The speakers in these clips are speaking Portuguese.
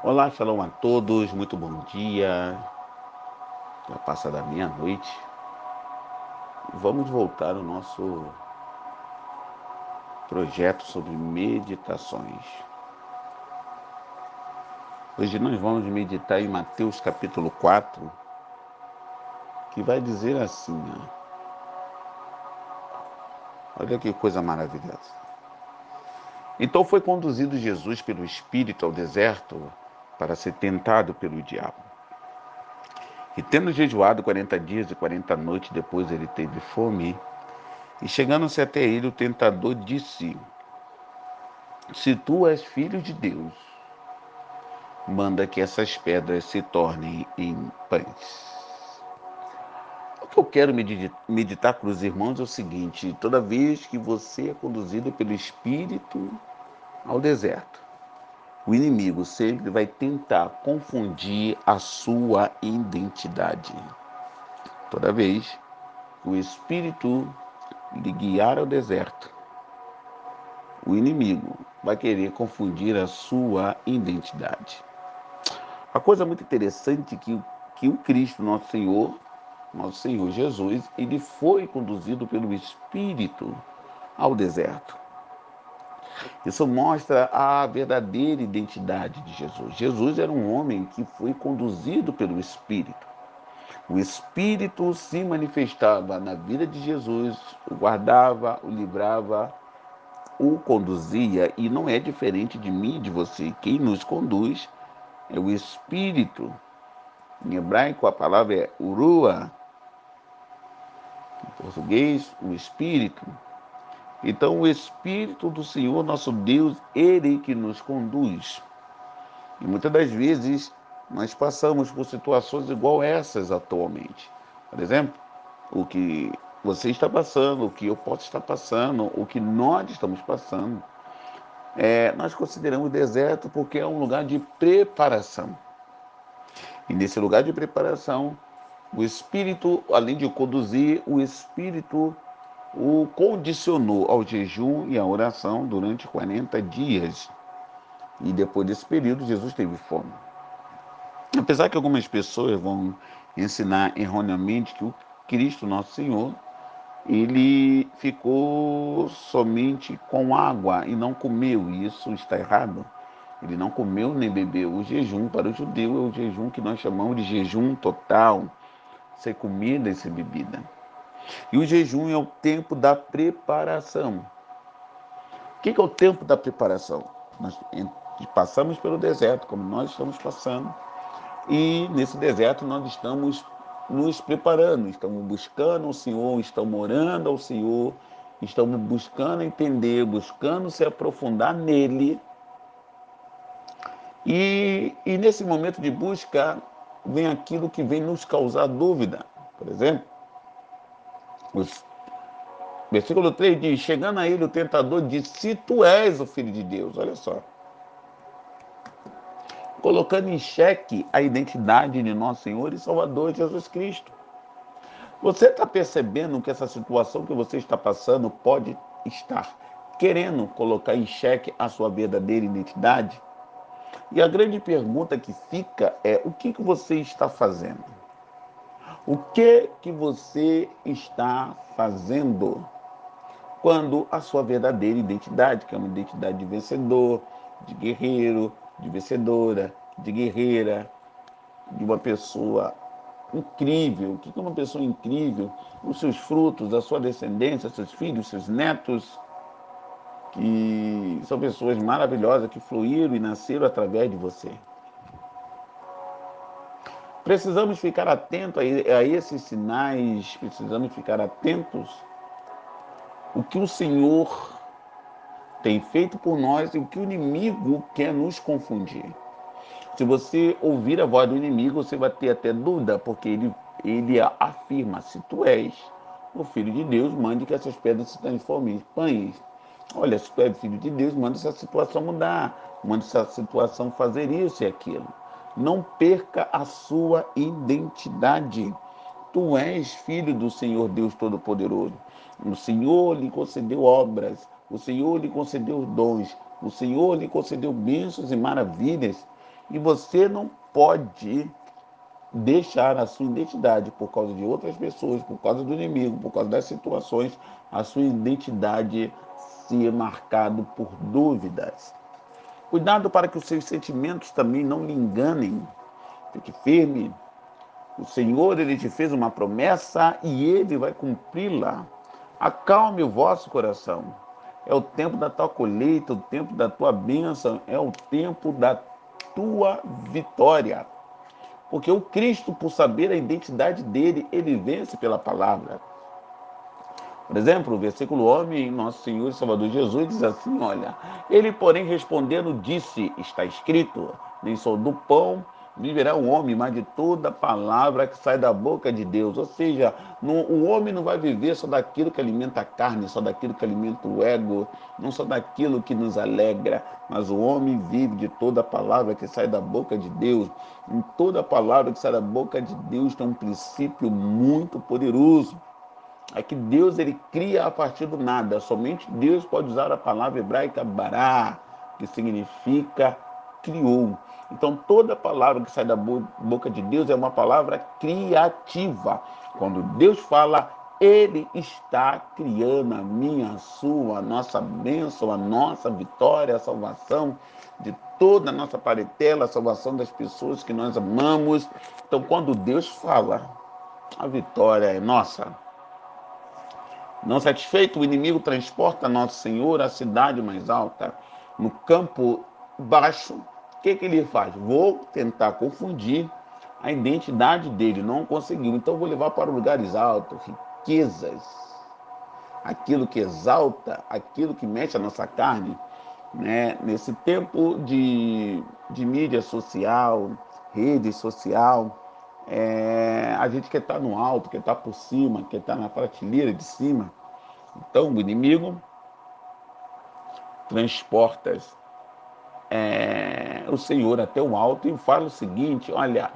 Olá, shalom a todos, muito bom dia. Já passa da meia-noite. Vamos voltar ao nosso projeto sobre meditações. Hoje nós vamos meditar em Mateus capítulo 4, que vai dizer assim: ó, olha que coisa maravilhosa. Então foi conduzido Jesus pelo Espírito ao deserto para ser tentado pelo diabo. E tendo jejuado quarenta dias e quarenta noites, depois ele teve fome, e chegando-se até ele, o tentador disse: Se tu és filho de Deus, manda que essas pedras se tornem em pães. O que eu quero meditar para os irmãos é o seguinte: toda vez que você é conduzido pelo Espírito ao deserto, o inimigo sempre vai tentar confundir a sua identidade. Toda vez que o Espírito lhe guiar ao deserto, o inimigo vai querer confundir a sua identidade. A coisa muito interessante é que, que o Cristo, nosso Senhor, nosso Senhor Jesus, ele foi conduzido pelo Espírito ao deserto. Isso mostra a verdadeira identidade de Jesus. Jesus era um homem que foi conduzido pelo Espírito. O Espírito se manifestava na vida de Jesus, o guardava, o livrava, o conduzia, e não é diferente de mim, de você. Quem nos conduz é o Espírito. Em hebraico a palavra é urua. Em português, o Espírito. Então, o Espírito do Senhor, nosso Deus, ele que nos conduz. E muitas das vezes nós passamos por situações igual essas atualmente. Por exemplo, o que você está passando, o que eu posso estar passando, o que nós estamos passando. É, nós consideramos deserto porque é um lugar de preparação. E nesse lugar de preparação, o Espírito, além de conduzir, o Espírito o condicionou ao jejum e à oração durante 40 dias. E depois desse período, Jesus teve fome. Apesar que algumas pessoas vão ensinar erroneamente que o Cristo, nosso Senhor, ele ficou somente com água e não comeu, e isso está errado. Ele não comeu nem bebeu. O jejum para o judeu é o jejum que nós chamamos de jejum total, sem comida e sem bebida. E o jejum é o tempo da preparação. O que é o tempo da preparação? Nós passamos pelo deserto, como nós estamos passando, e nesse deserto nós estamos nos preparando, estamos buscando o Senhor, estamos orando ao Senhor, estamos buscando entender, buscando se aprofundar nele. E, e nesse momento de busca vem aquilo que vem nos causar dúvida. Por exemplo, Versículo 3 diz: Chegando a ele, o tentador disse: Se tu és o filho de Deus, olha só. Colocando em xeque a identidade de nosso Senhor e Salvador Jesus Cristo. Você está percebendo que essa situação que você está passando pode estar querendo colocar em xeque a sua verdadeira identidade? E a grande pergunta que fica é: o que, que você está fazendo? O que que você está fazendo quando a sua verdadeira identidade, que é uma identidade de vencedor, de guerreiro, de vencedora, de guerreira, de uma pessoa incrível. O que é uma pessoa incrível? Os seus frutos, a sua descendência, seus filhos, seus netos, que são pessoas maravilhosas que fluíram e nasceram através de você. Precisamos ficar atentos a esses sinais, precisamos ficar atentos o que o Senhor tem feito por nós e o que o inimigo quer nos confundir. Se você ouvir a voz do inimigo, você vai ter até dúvida, porque ele, ele afirma: se tu és o filho de Deus, mande que essas pedras se transformem em pães. Olha, se tu és filho de Deus, manda essa situação mudar, manda essa situação fazer isso e aquilo. Não perca a sua identidade. Tu és filho do Senhor Deus Todo-Poderoso. O Senhor lhe concedeu obras, o Senhor lhe concedeu dons, o Senhor lhe concedeu bênçãos e maravilhas. E você não pode deixar a sua identidade por causa de outras pessoas, por causa do inimigo, por causa das situações, a sua identidade ser marcado por dúvidas. Cuidado para que os seus sentimentos também não lhe enganem. Fique firme. O Senhor, ele te fez uma promessa e ele vai cumpri-la. Acalme o vosso coração. É o tempo da tua colheita, o tempo da tua bênção, é o tempo da tua vitória. Porque o Cristo, por saber a identidade dele, ele vence pela palavra. Por exemplo, o versículo homem, nosso Senhor e Salvador Jesus diz assim: Olha, ele, porém, respondendo, disse: Está escrito, nem sou do pão viverá o homem, mas de toda palavra que sai da boca de Deus. Ou seja, o homem não vai viver só daquilo que alimenta a carne, só daquilo que alimenta o ego, não só daquilo que nos alegra, mas o homem vive de toda palavra que sai da boca de Deus. Em toda palavra que sai da boca de Deus tem um princípio muito poderoso. É que Deus ele cria a partir do nada. Somente Deus pode usar a palavra hebraica bará, que significa criou. Então, toda palavra que sai da boca de Deus é uma palavra criativa. Quando Deus fala, Ele está criando a minha, a sua, a nossa bênção, a nossa vitória, a salvação de toda a nossa parentela, a salvação das pessoas que nós amamos. Então, quando Deus fala, a vitória é nossa. Não satisfeito, o inimigo transporta nosso Senhor à cidade mais alta, no campo baixo o que, que ele faz? Vou tentar confundir a identidade dele, não conseguiu. Então vou levar para lugares altos, riquezas, aquilo que exalta, aquilo que mexe a nossa carne. Né? Nesse tempo de, de mídia social, rede social, é, a gente quer estar no alto, quer estar por cima, quer estar na prateleira de cima. Então o inimigo transporta é, o Senhor até o alto e fala o seguinte: olha,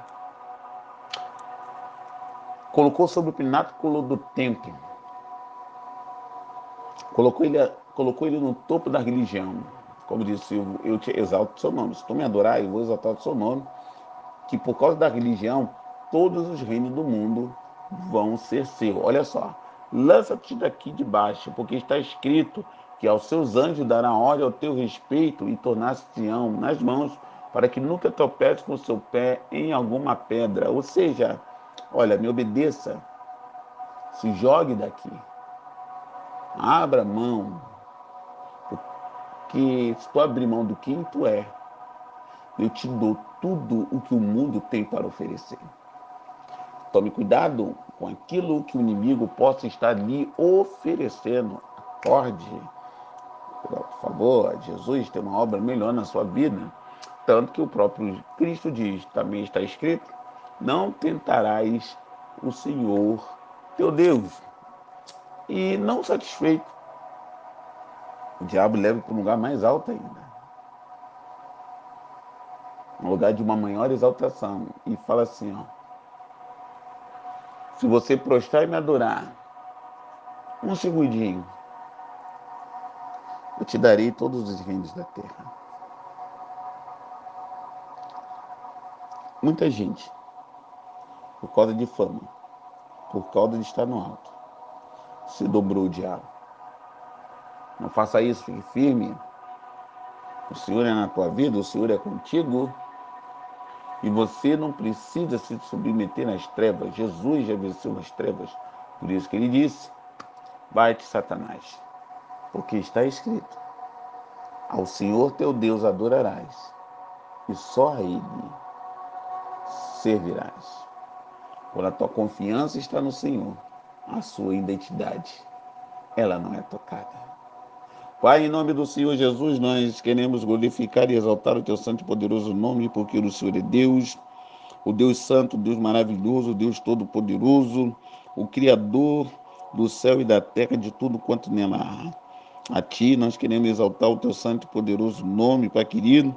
colocou sobre o pináculo do templo, colocou ele, colocou ele no topo da religião. Como disse, eu, eu te exalto o seu nome. Se tu me adorar, eu vou exaltar o seu nome. Que por causa da religião, todos os reinos do mundo vão ser seus. Olha só, lança-te daqui de baixo, porque está escrito que aos seus anjos dará ordem ao teu respeito e tornar-se-ão nas mãos, para que nunca tropece com o seu pé em alguma pedra. Ou seja, olha, me obedeça, se jogue daqui, abra mão, porque se tu abrir mão do quem tu é, eu te dou tudo o que o mundo tem para oferecer. Tome cuidado com aquilo que o inimigo possa estar lhe oferecendo. Acorde por favor, Jesus tem uma obra melhor na sua vida. Tanto que o próprio Cristo diz, também está escrito, não tentarás o Senhor teu Deus. E não satisfeito, o diabo leva para um lugar mais alto ainda. Um lugar de uma maior exaltação. E fala assim, ó. Se você prostrar e me adorar, um segundinho, eu te darei todos os reinos da terra. Muita gente, por causa de fama, por causa de estar no alto, se dobrou o diabo. Não faça isso, fique firme. O Senhor é na tua vida, o Senhor é contigo. E você não precisa se submeter às trevas. Jesus já venceu as trevas. Por isso que ele disse: Vai-te, Satanás porque está escrito: Ao Senhor teu Deus adorarás, e só a Ele servirás. Quando a tua confiança está no Senhor, a sua identidade, ela não é tocada. Pai, em nome do Senhor Jesus, nós queremos glorificar e exaltar o teu santo e poderoso nome, porque o Senhor é Deus, o Deus santo, o Deus maravilhoso, o Deus todo-poderoso, o Criador do céu e da terra, de tudo quanto nela há. A Ti nós queremos exaltar o Teu santo e poderoso nome, Pai querido,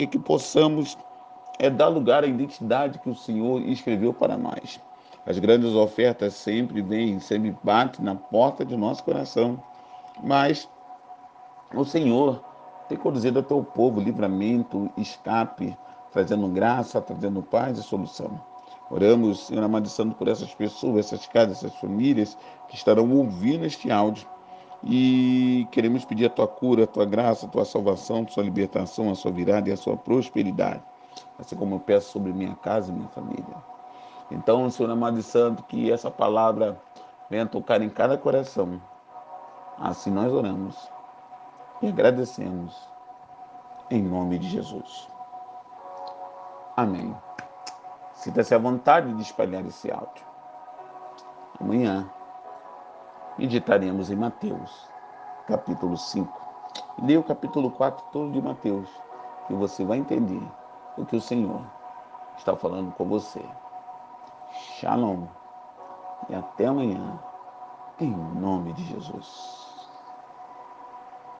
e que possamos é, dar lugar à identidade que o Senhor escreveu para nós. As grandes ofertas sempre vêm, sempre batem na porta de nosso coração, mas o Senhor tem conduzido ao Teu povo livramento, escape, trazendo graça, trazendo paz e solução. Oramos, Senhor amado Santo, por essas pessoas, essas casas, essas famílias que estarão ouvindo este áudio. E queremos pedir a tua cura, a tua graça, a tua salvação, a tua libertação, a sua virada e a sua prosperidade. Assim como eu peço sobre minha casa e minha família. Então, Senhor amado e santo, que essa palavra venha tocar em cada coração. Assim nós oramos e agradecemos. Em nome de Jesus. Amém. Sinta-se à vontade de espalhar esse áudio. Amanhã meditaremos em Mateus, capítulo 5. Leia o capítulo 4 todo de Mateus, e você vai entender o que o Senhor está falando com você. Shalom. E até amanhã, em nome de Jesus.